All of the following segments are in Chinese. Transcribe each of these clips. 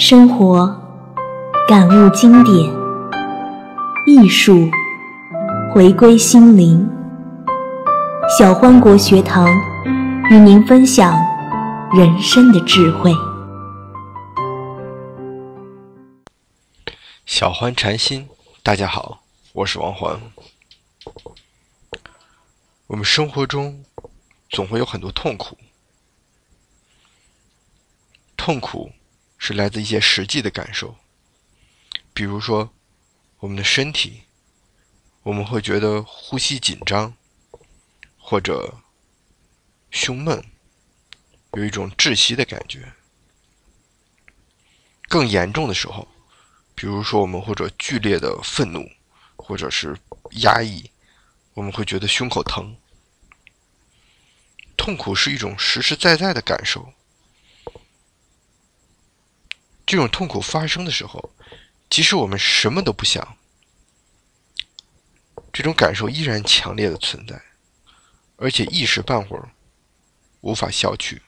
生活感悟经典，艺术回归心灵。小欢国学堂与您分享人生的智慧。小欢禅心，大家好，我是王环。我们生活中总会有很多痛苦，痛苦是来自一些实际的感受，比如说我们的身体，我们会觉得呼吸紧张，或者胸闷，有一种窒息的感觉。更严重的时候，比如说我们或者剧烈的愤怒，或者是压抑。我们会觉得胸口疼，痛苦是一种实实在在的感受。这种痛苦发生的时候，即使我们什么都不想，这种感受依然强烈的存在，而且一时半会儿无法消去。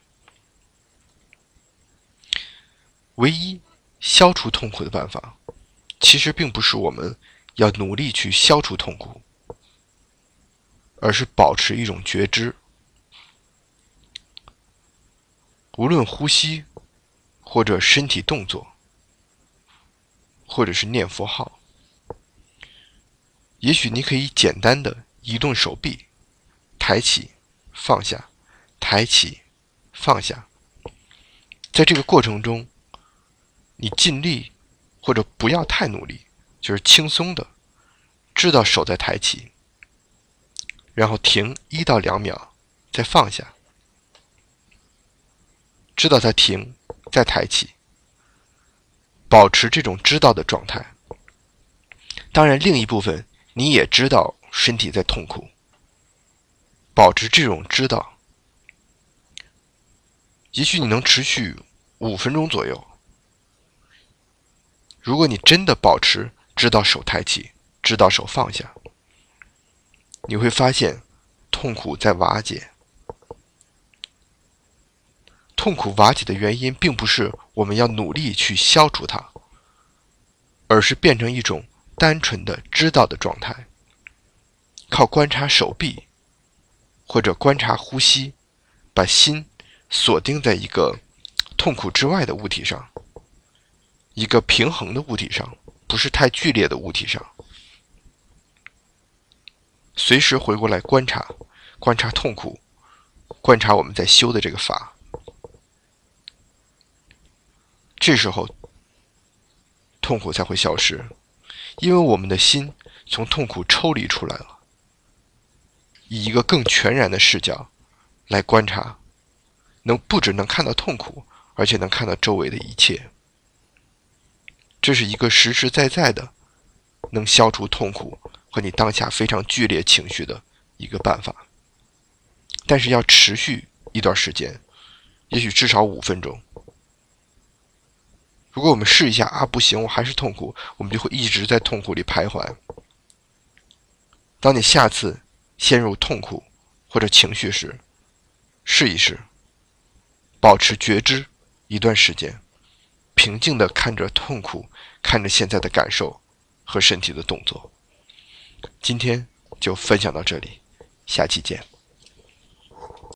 唯一消除痛苦的办法，其实并不是我们要努力去消除痛苦。而是保持一种觉知，无论呼吸，或者身体动作，或者是念佛号，也许你可以简单的移动手臂，抬起，放下，抬起，放下。在这个过程中，你尽力，或者不要太努力，就是轻松的，知道手在抬起。然后停一到两秒，再放下，知道它停，再抬起，保持这种知道的状态。当然，另一部分你也知道身体在痛苦，保持这种知道，也许你能持续五分钟左右。如果你真的保持知道手抬起，知道手放下。你会发现，痛苦在瓦解。痛苦瓦解的原因，并不是我们要努力去消除它，而是变成一种单纯的知道的状态。靠观察手臂，或者观察呼吸，把心锁定在一个痛苦之外的物体上，一个平衡的物体上，不是太剧烈的物体上。随时回过来观察，观察痛苦，观察我们在修的这个法。这时候，痛苦才会消失，因为我们的心从痛苦抽离出来了，以一个更全然的视角来观察，能不只能看到痛苦，而且能看到周围的一切。这是一个实实在在的，能消除痛苦。和你当下非常剧烈情绪的一个办法，但是要持续一段时间，也许至少五分钟。如果我们试一下啊，不行，我还是痛苦，我们就会一直在痛苦里徘徊。当你下次陷入痛苦或者情绪时，试一试，保持觉知一段时间，平静的看着痛苦，看着现在的感受和身体的动作。今天就分享到这里，下期见。